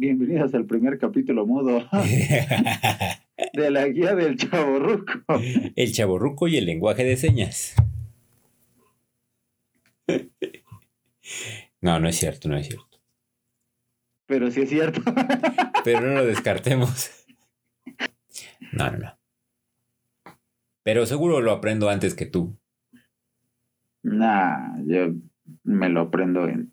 Bienvenidos al primer capítulo mudo de la guía del chaborruco. El chaborruco y el lenguaje de señas. No, no es cierto, no es cierto. Pero sí es cierto. Pero no lo descartemos. No, no, no. Pero seguro lo aprendo antes que tú. Nah, yo me lo aprendo en.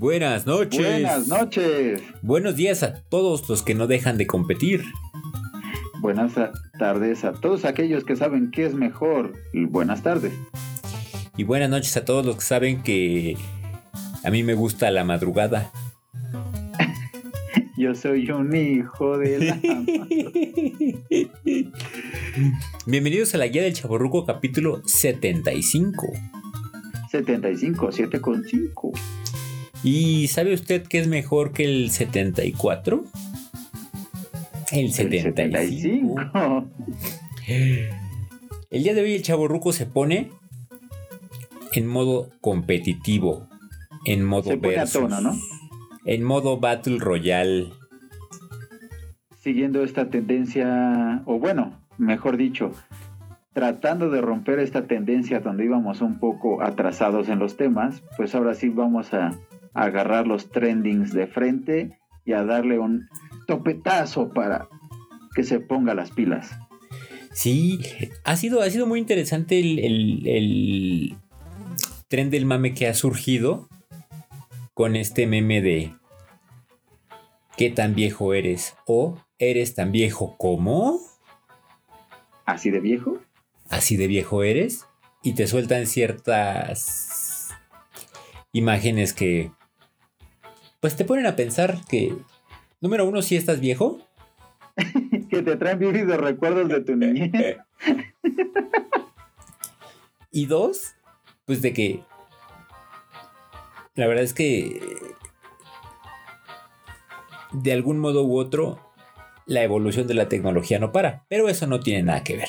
buenas noches. Buenas noches. Buenos días a todos los que no dejan de competir. Buenas tardes a todos aquellos que saben qué es mejor. Buenas tardes. Y buenas noches a todos los que saben que a mí me gusta la madrugada. Yo soy un hijo de la... Bienvenidos a la guía del Chaborruco capítulo 75. 75, 7 con 5. ¿Y sabe usted qué es mejor que el 74? El 75. 75. El día de hoy el Chaborruco se pone en modo competitivo, en modo Se pone a versus, tono, ¿no? en modo Battle Royale. Siguiendo esta tendencia, o bueno, mejor dicho, tratando de romper esta tendencia donde íbamos un poco atrasados en los temas, pues ahora sí vamos a, a agarrar los trendings de frente y a darle un topetazo para que se ponga las pilas. Sí, ha sido, ha sido muy interesante el, el- el tren del mame que ha surgido con este meme de ¿Qué tan viejo eres? o ¿Eres tan viejo como? ¿Así de viejo? así de viejo eres y te sueltan ciertas imágenes que pues te ponen a pensar que número uno si estás viejo que te traen vívidos recuerdos de tu niñez. y dos pues de que la verdad es que de algún modo u otro la evolución de la tecnología no para pero eso no tiene nada que ver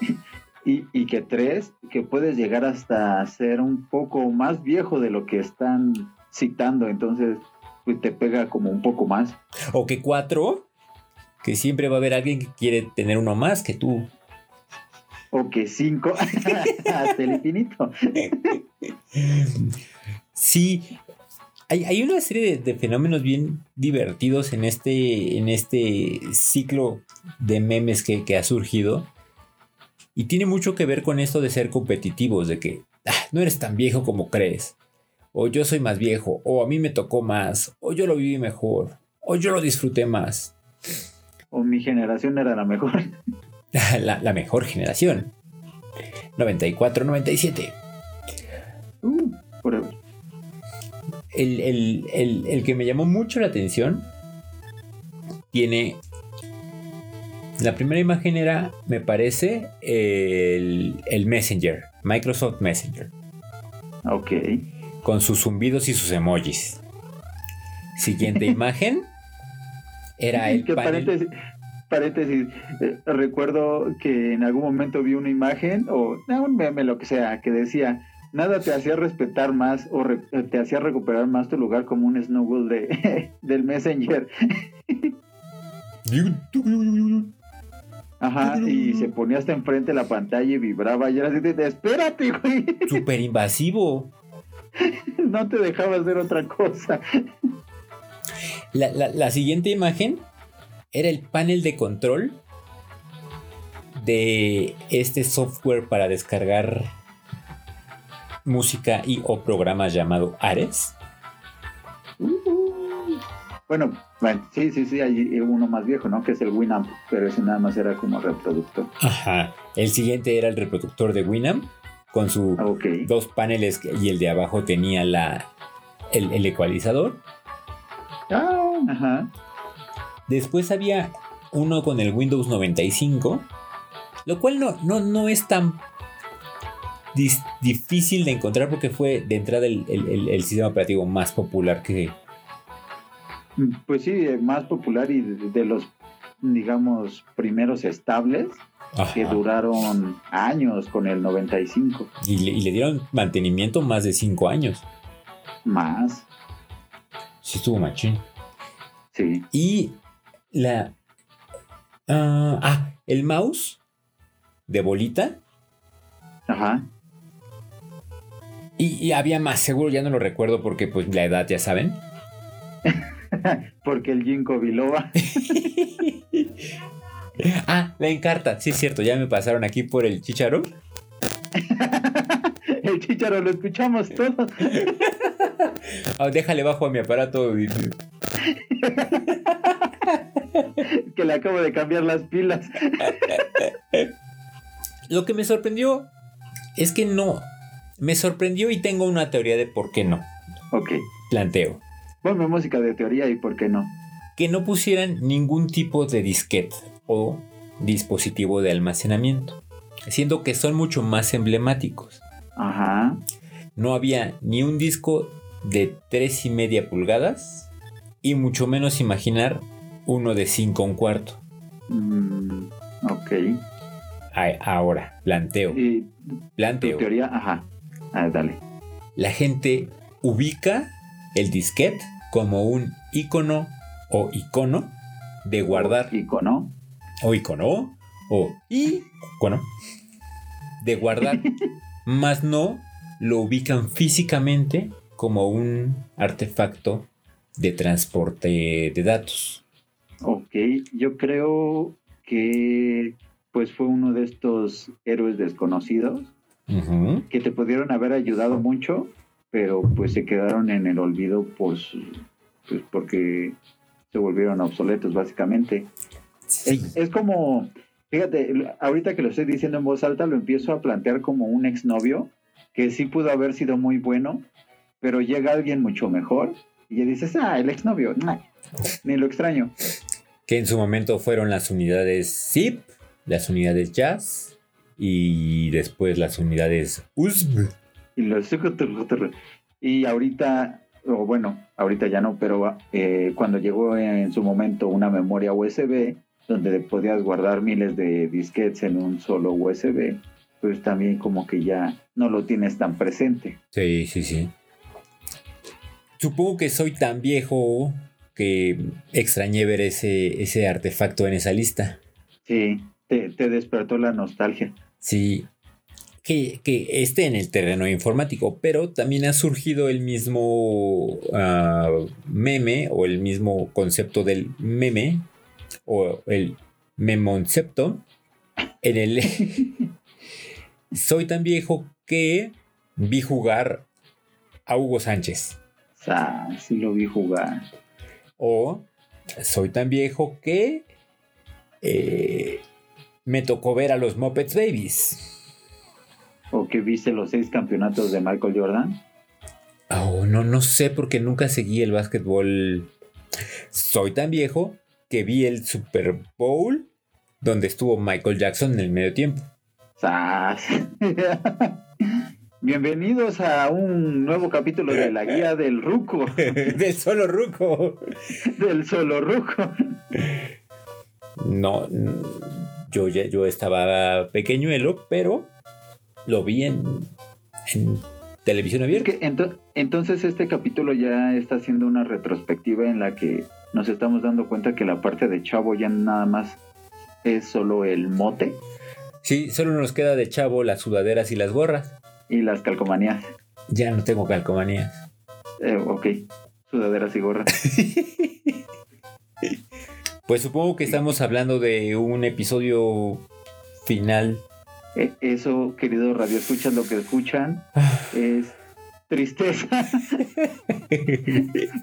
Y, y que tres, que puedes llegar hasta ser un poco más viejo de lo que están citando, entonces pues te pega como un poco más. o que cuatro que siempre va a haber alguien que quiere tener uno más que tú O que cinco, hasta el infinito. Sí, hay, hay una serie de, de fenómenos bien divertidos en este, en este ciclo de memes que, que ha surgido. Y tiene mucho que ver con esto de ser competitivos, de que "Ah, no eres tan viejo como crees. O yo soy más viejo, o a mí me tocó más, o yo lo viví mejor, o yo lo disfruté más. O mi generación era la mejor. La, la mejor generación. 94, 97. Uh, el, el- el- el que me llamó mucho la atención tiene. La primera imagen era, me parece, el, el Messenger, Microsoft Messenger, ok. Con sus zumbidos y sus emojis. Siguiente imagen era el panel. paréntesis, paréntesis, eh, recuerdo que en algún momento vi una imagen o no, un meme, lo que sea, que decía, nada te hacía respetar más o re- te hacía recuperar más tu lugar como un snuggle de, del Messenger. Ajá, y se ponía hasta enfrente de la pantalla y vibraba y era así de, de, espérate, güey, Súper invasivo. no te dejaba hacer otra cosa. La, la- la siguiente imagen era el panel de control de este software para descargar música y o programas llamado Ares. Bueno, bueno, sí, sí, sí, hay uno más viejo, ¿no? Que es el Winamp, pero ese nada más era como reproductor. Ajá. El siguiente era el reproductor de Winamp con su Ok. dos paneles y el de abajo tenía la el, el ecualizador. Ah, ajá. Después había uno con el Windows 95, lo cual no, no, no es tan difícil de encontrar porque fue de entrada el, el- el- sistema operativo más popular que... Pues sí, más popular y de, de los, digamos, primeros estables que duraron años con el 95. Y, le, y le dieron mantenimiento más de 5 años. Más, Sí estuvo machín. sí. Y la... ah, ah, el mouse de bolita. Ajá. Y, y había más, seguro ya no lo recuerdo porque pues la edad ya saben. Porque el Ginkgo biloba. ah, la encarta, sí es cierto, ya me pasaron aquí por el chicharo. El chicharo lo escuchamos todos. Ah, déjale bajo a mi aparato. Que le acabo de cambiar las pilas. Lo que me sorprendió es que no. Me sorprendió y tengo una teoría de por qué no. Ok. Planteo. Ponme música de teoría y por qué no. Que no pusieran ningún tipo de disquete o dispositivo de almacenamiento. Siendo que son mucho más emblemáticos. Ajá. No había ni un disco de tres y media pulgadas. Y mucho menos imaginar uno de 5 un cuarto. Mm, ok. Ahora, planteo. Tu Planteo. teoría, ajá. Ah, dale. la gente ubica el disquete como un icono o icono de guardar Icono. O icono o icono de guardar, más no lo ubican físicamente como un artefacto de transporte de datos. Ok. Yo creo que pues fue uno de estos héroes desconocidos que te pudieron haber ayudado mucho, pero pues se quedaron en el olvido pues, pues porque se volvieron obsoletos básicamente. Es, es como, fíjate, ahorita que lo estoy diciendo en voz alta, lo empiezo a plantear como un exnovio que sí pudo haber sido muy bueno, pero llega alguien mucho mejor y ya dices, ah, el exnovio, nah, ni lo extraño. Que en su momento fueron las unidades ZIP, las unidades Jazz y después las unidades USB. Y lo y ahorita, o bueno, ahorita ya no, pero eh, cuando llegó en su momento una memoria USB donde podías guardar miles de disquetes en un solo USB, pues también como que ya no lo tienes tan presente. Sí, sí, sí. Supongo que soy tan viejo que extrañé ver ese, ese artefacto en esa lista. Sí, te, te despertó la nostalgia. Sí. Que, que esté en el terreno informático, pero también ha surgido el mismo ah, meme o el mismo concepto del meme o el memoncepto en el soy tan viejo que vi jugar a Hugo Sánchez Ah, sí lo vi jugar. o soy tan viejo que eh, me tocó ver a los Muppets Babies. ¿O que viste los seis campeonatos de Michael Jordan? Oh, no, no sé porque nunca seguí el básquetbol. Soy tan viejo que vi el Super Bowl donde estuvo Michael Jackson en el medio tiempo. Bienvenidos a un nuevo capítulo de la guía del Ruco, Del solo ruco. del solo Ruco. No, yo ya yo estaba pequeñuelo, pero lo vi en, en televisión Es abierta. que ento- entonces este capítulo ya está haciendo una retrospectiva en la que nos estamos dando cuenta que la parte de Chavo ya nada más es solo el mote Sí, solo nos queda de chavo las sudaderas y las gorras. y las calcomanías. Ya no tengo calcomanías. Eh, ok, sudaderas y gorras. Pues supongo que estamos hablando de un episodio final. Eh, Eso, queridos radioescuchas, lo que escuchan es tristeza,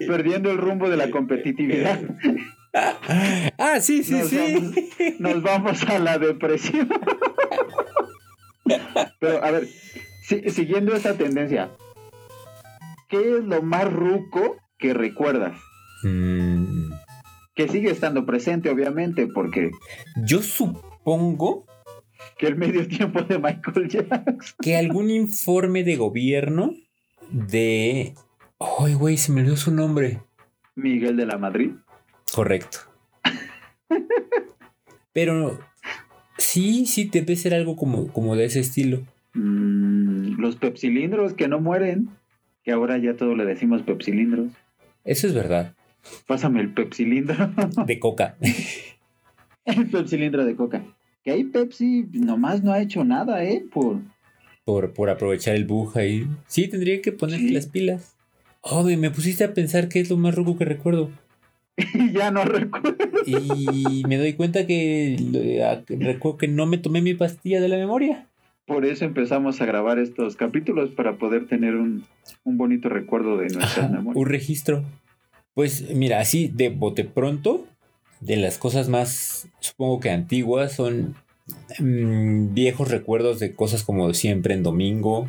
perdiendo el rumbo de la competitividad. ah, sí, sí, nos, sí. Vamos, nos vamos a la depresión. Pero, a ver, si- siguiendo esa tendencia, ¿qué es lo más ruco que recuerdas? Mm, Que sigue estando presente, obviamente, porque yo supongo que el medio tiempo de Michael Jackson. que algún informe de gobierno de... Ay, güey, se me olvidó su nombre. Miguel de la Madrid. Correcto. Pero sí, sí, debe ser algo como, como de ese estilo. Mm, los pepsilindros que no mueren. Que ahora ya todo le decimos pepsilindros. Eso es verdad. Pásame el pepsilindro. De coca. el pepsilindro de coca. Que ahí Pepsi nomás no ha hecho nada, ¿eh? Por... Por, por aprovechar el bug ahí. Sí, tendría que poner Sí. las pilas. Oh, me, me pusiste a pensar que es lo más roco que recuerdo. ya no recuerdo. Y me doy cuenta que recuerdo que no me tomé mi pastilla de la memoria. Por eso empezamos a grabar estos capítulos para poder tener un, un bonito recuerdo de nuestras Ajá, memorias. un registro. Pues mira, así de bote pronto, de las cosas más, supongo que antiguas, son mm, viejos recuerdos de cosas como siempre en domingo.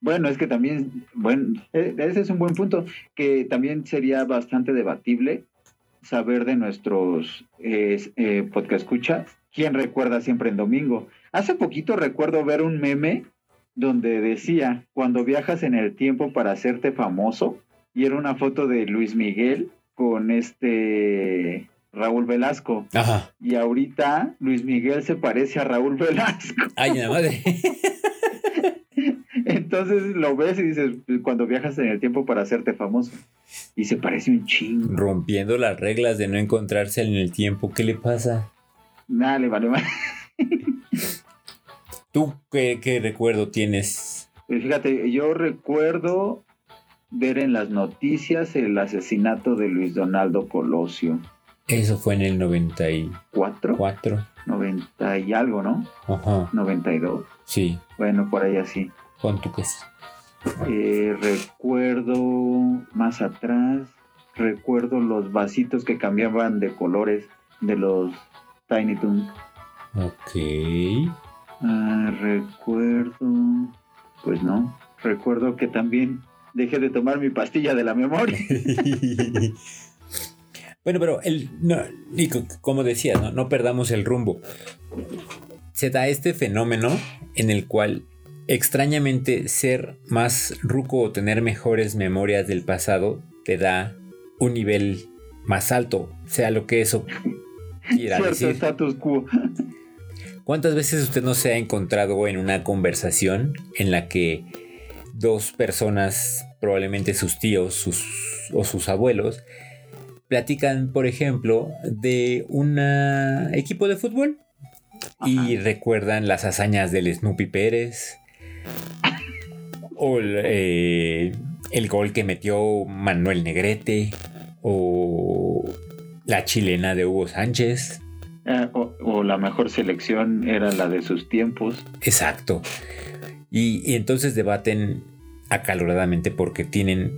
Bueno, es que también, bueno, e- ese es un buen punto, que también sería bastante debatible saber de nuestros eh, podcast quién recuerda siempre en domingo. Hace poquito recuerdo ver un meme donde decía, cuando viajas en el tiempo para hacerte famoso, y era una foto de Luis Miguel con este Raúl Velasco. Ajá. Y ahorita Luis Miguel se parece a Raúl Velasco. Ay, la madre. Entonces lo ves y dices, cuando viajas en el tiempo para hacerte famoso. Y se parece un chingo. Rompiendo las reglas de no encontrarse en el tiempo. ¿Qué le pasa? Dale, vale, vale. ¿Tú qué, qué recuerdo tienes? Pues fíjate, yo recuerdo ver en las noticias el asesinato de Luis Donaldo Colosio. Eso fue en el 94. ¿Cuatro? 90 y algo, ¿no? Ajá. 92. Sí, Bueno, por ahí así. pon tú que sí. Eh, recuerdo más atrás, recuerdo los vasitos que cambiaban de colores de los Tiny Toons. Ok. Ah, recuerdo, pues no, recuerdo que también dejé de tomar mi pastilla de la memoria. bueno, pero el, no, como decía, ¿no? no perdamos el rumbo. Se da este fenómeno en el cual extrañamente ser más ruco o tener mejores memorias del pasado te da un nivel más alto, sea lo que eso quiera Cierto decir. status quo. ¿Cuántas veces usted no se ha encontrado en una conversación en la que dos personas, probablemente sus tíos sus, o sus abuelos, platican, por ejemplo, de un equipo de fútbol y recuerdan las hazañas del Snoopy Pérez o el, eh, el gol que metió Manuel Negrete o la chilena de Hugo Sánchez? Eh, o, o la mejor selección era la de sus tiempos. Exacto. Y, y entonces debaten acaloradamente porque tienen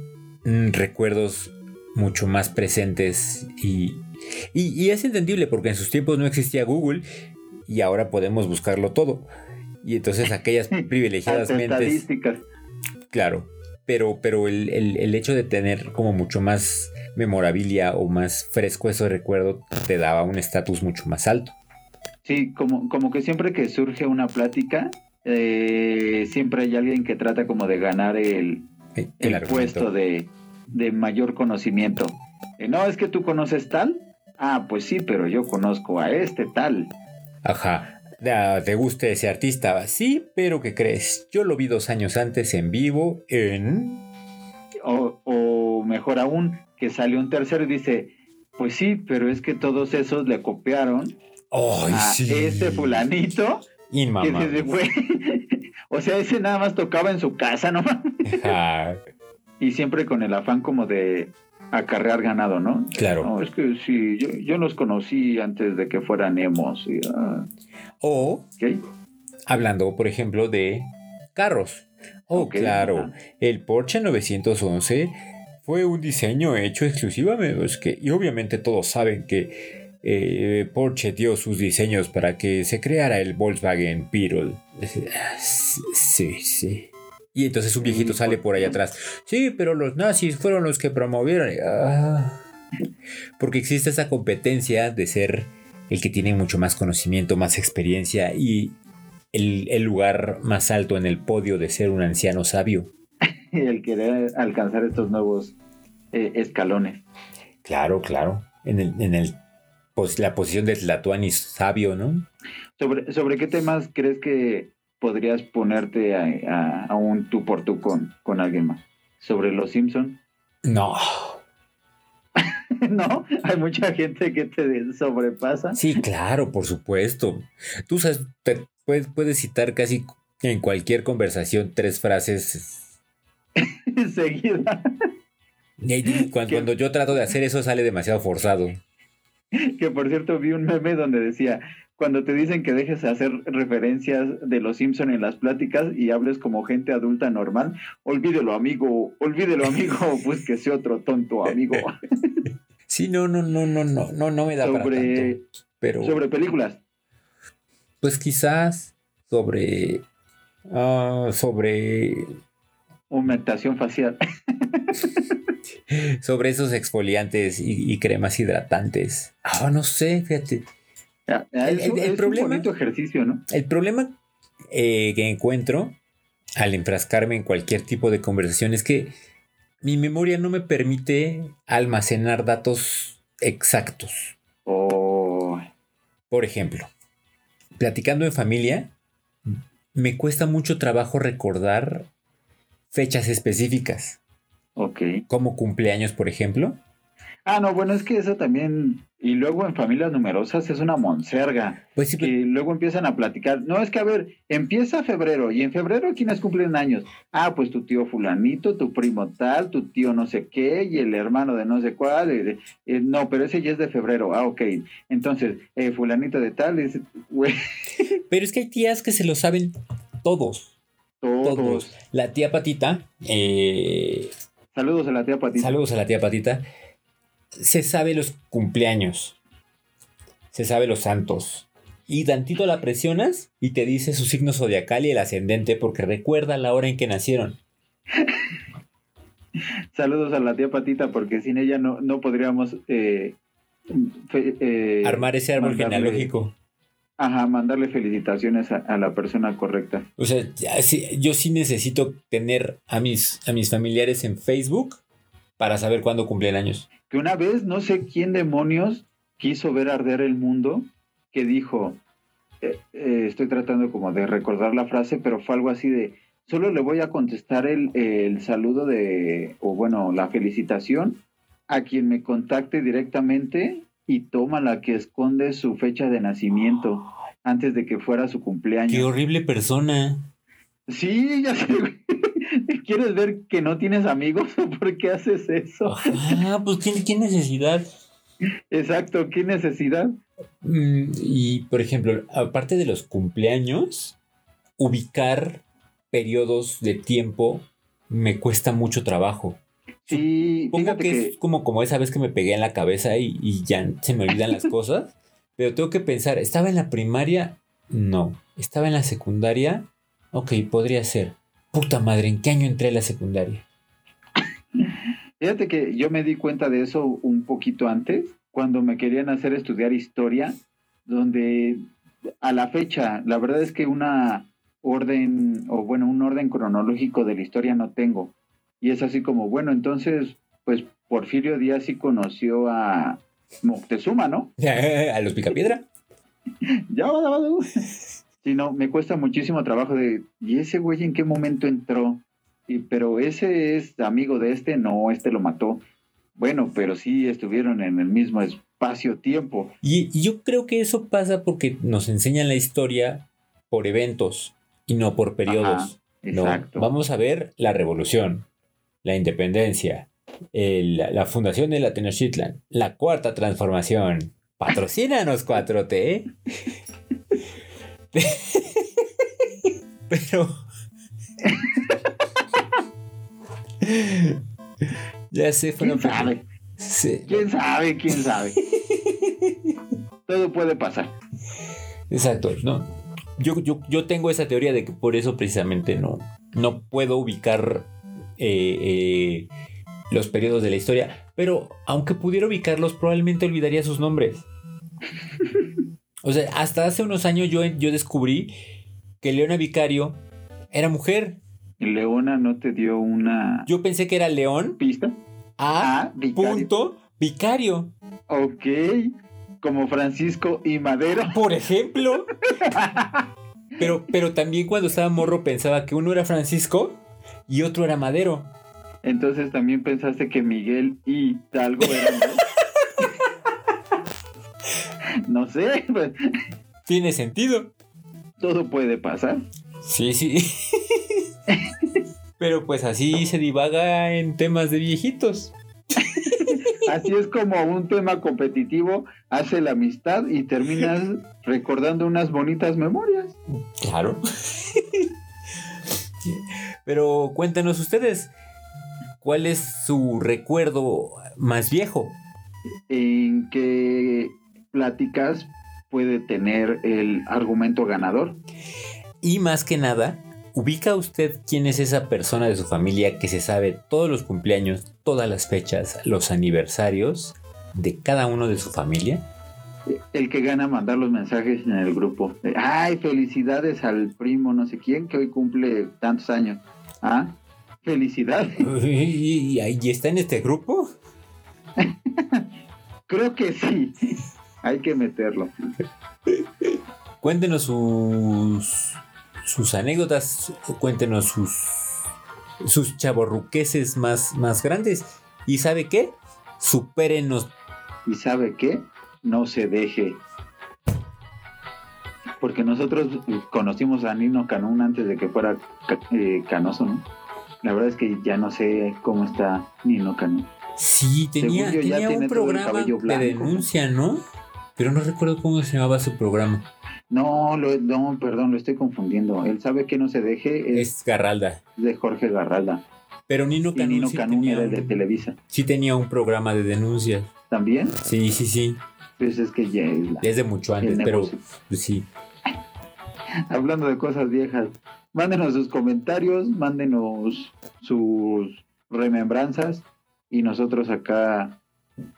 recuerdos mucho más presentes y, y- y es entendible porque en sus tiempos no existía Google y ahora podemos buscarlo todo. Y entonces aquellas privilegiadas mentes, claro, pero, pero el, el- el hecho de tener como mucho más memorabilia o más fresco ese recuerdo te daba un estatus mucho más alto. Sí, como, como que siempre que surge una plática, eh, siempre hay alguien que trata como de ganar el, El, el puesto de, de mayor conocimiento. Eh, no, es que tú conoces tal. Ah, pues sí, pero yo conozco a este tal. Ajá. Ah, ¿Te gusta ese artista? Sí, pero ¿qué crees? Yo lo vi dos años antes en vivo en... O, o mejor aún, que sale un tercero y dice, pues sí, pero es que todos esos le copiaron ¡Ay, a sí! este fulanito. Que Inmamable. dices, güey, o sea, ese nada más tocaba en su casa, ¿no? Y siempre con el afán como de acarrear ganado, ¿no? Claro. No, es que sí, yo, yo los conocí antes de que fueran emos. y, ah, O ok. hablando, por ejemplo, de carros. Oh, claro. El Porsche 911 fue un diseño hecho exclusivamente. es que- y obviamente todos saben que eh, Porsche dio sus diseños para que se creara el Volkswagen Beetle. Sí, sí. Y entonces un viejito Sí, sale por- por ahí atrás. Sí, pero los nazis fueron los que promovieron. Ah, Porque existe esa competencia de ser el que tiene mucho más conocimiento, más experiencia y el, lugar más alto en el podio de ser un anciano sabio. el querer alcanzar estos nuevos eh, escalones. Claro, claro. En, el, en el, pues, la posición de Tlatuani sabio, ¿no? ¿Sobre, ¿Sobre qué temas crees que podrías ponerte a, un tú por tú con, con alguien más? ¿Sobre los Simpson? No. ¿No? Hay mucha gente que te sobrepasa. Sí, claro, por supuesto. Tú sabes, puedes, puedes citar casi en cualquier conversación tres frases seguidas. Cuando, cuando, yo trato de hacer eso sale demasiado forzado. Que por cierto vi un meme donde decía, cuando te dicen que dejes de hacer referencias de los Simpson en las pláticas y hables como gente adulta normal, olvídelo amigo, olvídelo amigo, búsquese otro tonto amigo. Sí, no, no, no, no, no, no, no me da sobre, para tanto, pero sobre películas. Pues quizás sobre uh, sobre aumentación facial. sobre esos exfoliantes y, cremas hidratantes. Ah, no sé, fíjate. El, problema, ejercicio, ¿no? El problema eh, que encuentro al enfrascarme en cualquier tipo de conversación es que mi memoria no me permite almacenar datos exactos. Oh. Por ejemplo, platicando en familia, me cuesta mucho trabajo recordar fechas específicas. Ok. Como cumpleaños, por ejemplo. Ah, no, bueno, es que eso también, y luego en familias numerosas es una monserga. Pues sí, que luego empiezan a platicar. No, es que a ver, empieza febrero, y en febrero ¿quiénes cumplen años? Ah, pues tu tío fulanito, tu primo tal, tu tío no sé qué, y el hermano de no sé cuál. Eh, no, pero ese ya es de febrero. Ah, ok. Entonces, eh, fulanito de tal, es, Pero es que hay tías que se lo saben todos. Todos. La tía Patita. Eh, saludos a la tía Patita. Saludos a la tía Patita se sabe los cumpleaños, se sabe los santos. Y tantito la presionas y te dice su signo zodiacal y el ascendente porque recuerda la hora en que nacieron. Saludos a la tía Patita porque sin ella no, no podríamos eh, eh, armar ese árbol genealógico. Ajá, mandarle felicitaciones a, la persona correcta. O sea, yo sí necesito tener a mis, a mis familiares en Facebook para saber cuándo cumplen años que una vez no sé quién demonios quiso ver arder el mundo, que dijo, eh, eh, estoy tratando como de recordar la frase, pero fue algo así de, solo le voy a contestar el, el saludo de, o bueno, la felicitación a quien me contacte directamente y toma la que esconde su fecha de nacimiento antes de que fuera su cumpleaños. Qué horrible persona. Sí, ya sé. ¿Quieres ver que no tienes amigos? ¿Por qué haces eso? Ah, pues ¿qué, necesidad? Exacto, ¿qué necesidad? Mm, y, por ejemplo, aparte de los cumpleaños, ubicar periodos de tiempo me cuesta mucho trabajo. Sí, Supongo que, es como, como esa vez que me pegué en la cabeza y, y ya se me olvidan las cosas. Pero tengo que pensar, ¿estaba en la primaria? No. ¿Estaba en la secundaria? Ok, podría ser. Puta madre, ¿en qué año entré a la secundaria? Fíjate que yo me di cuenta de eso un poquito antes, cuando me querían hacer estudiar historia, donde a la fecha, la verdad es que una orden, o bueno, un orden cronológico de la historia no tengo. Y es así como, bueno, entonces, pues Porfirio Díaz sí conoció a Moctezuma, ¿no? a los Picapiedra. ya, va, va, Sí, no, me cuesta muchísimo trabajo de, ¿y ese güey en qué momento entró? Y, pero ese es amigo de este, no, este lo mató. Bueno, pero sí estuvieron en el mismo espacio-tiempo. Y, yo creo que eso pasa porque nos enseñan la historia por eventos y no por periodos. exacto. Vamos a ver la revolución, la independencia, la fundación de la Tenochtitlan, la cuarta transformación. Patrocínanos 4T. Pero. ya sé, ¿Quién sabe? ¿Quién sabe? ¿Quién sabe? Todo puede pasar. Exacto, no. Yo, yo, yo, tengo esa teoría de que por eso precisamente no, no puedo ubicar eh, eh, los periodos de la historia, pero aunque pudiera ubicarlos, probablemente olvidaría sus nombres. O sea, hasta hace unos años yo, yo descubrí que Leona Vicario era mujer. Leona no te dio una Yo pensé que era León pista. a Ah, Vicario. punto Vicario. Ok. Como Francisco y Madero. Por ejemplo. Pero, pero también cuando estaba morro pensaba que uno era Francisco y otro era Madero. Entonces también pensaste que Miguel y Talgo eran? No sé, pues, Tiene sentido. todo puede pasar. Sí, sí. Pero pues así se divaga en temas de viejitos. Así es como un tema competitivo hace la amistad y terminas recordando unas bonitas memorias. Claro. Pero cuéntenos ustedes, ¿cuál es su recuerdo más viejo? ¿En qué pláticas puede tener el argumento ganador? Y más que nada, ¿ubica usted quién es esa persona de su familia que se sabe todos los cumpleaños, todas las fechas, los aniversarios de cada uno de su familia? El que gana mandar los mensajes en el grupo. Ay, felicidades al primo no sé quién que hoy cumple tantos años. Ah, felicidades. ¿Y, y está en este grupo? Creo que sí. Hay que meterlo. Cuéntenos sus, sus anécdotas, cuéntenos sus, sus chaborruqueses más, más grandes. ¿Y sabe qué? Supérenos. ¿Y sabe qué? No se deje. Porque nosotros conocimos a Nino Canún antes de que fuera eh, canoso, ¿no? La verdad es que ya no sé cómo está Nino Canún. Sí, tenía, tenía un programa cabello de blanco. denuncia, ¿no? Pero no recuerdo cómo se llamaba su programa. No, lo- no, perdón, lo estoy confundiendo. Él sabe que no se deje es Es Garralda. de Jorge Garralda. Pero Nino Canún, Nino sí, Canún tenía era de Televisa. sí tenía un programa de denuncia. ¿También? Sí, sí, sí. Pues es que ya es la- Desde mucho antes, pero pues, sí. Hablando de cosas viejas, mándenos sus comentarios, mándenos sus remembranzas y nosotros acá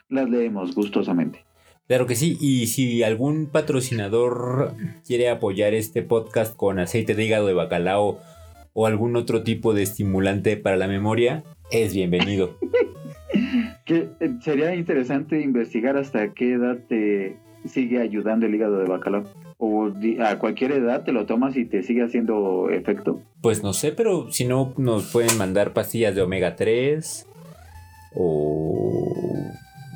las leemos gustosamente. Claro que sí, y si algún patrocinador quiere apoyar este podcast con aceite de hígado de bacalao o algún otro tipo de estimulante para la memoria, es bienvenido. Que eh, sería interesante investigar hasta qué edad te sigue ayudando el hígado de bacalao. O a cualquier edad te lo tomas y te sigue haciendo efecto. Pues no sé, pero si no, nos pueden mandar pastillas de omega 3 o,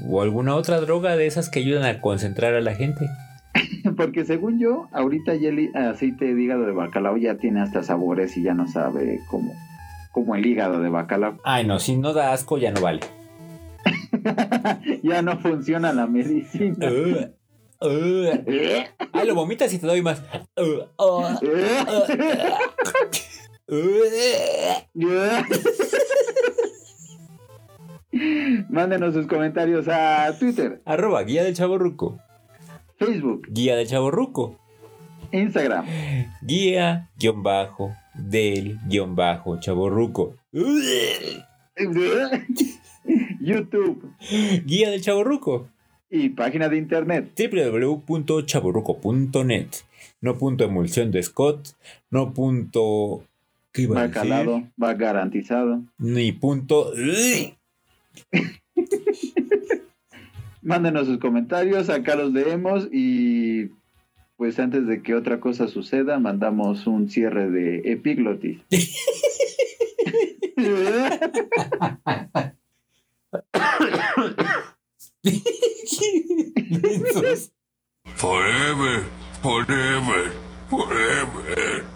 o alguna otra droga de esas que ayudan a concentrar a la gente. Porque según yo, ahorita ya el aceite de hígado de bacalao ya tiene hasta sabores y ya no sabe como, como el hígado de bacalao. Ay, no, si no da asco ya no vale. ya no funciona la medicina. Uh, uh. Ay, lo vomitas y te doy más. Uh. Mándenos sus comentarios a Twitter, Arroba guía del chaborruco. Facebook, Guía del chaborruco. Instagram, Guía guion bajo del guion bajo. YouTube Guía del chaborruco. y página de internet. www.chaborruco.net. No punto emulsión de Scott. No punto. ¿Qué iba a decir? Bacalado va garantizado. Ni punto. Mándenos sus comentarios, acá los leemos y pues antes de que otra cosa suceda, mandamos un cierre de epiglotis. Forever, forever.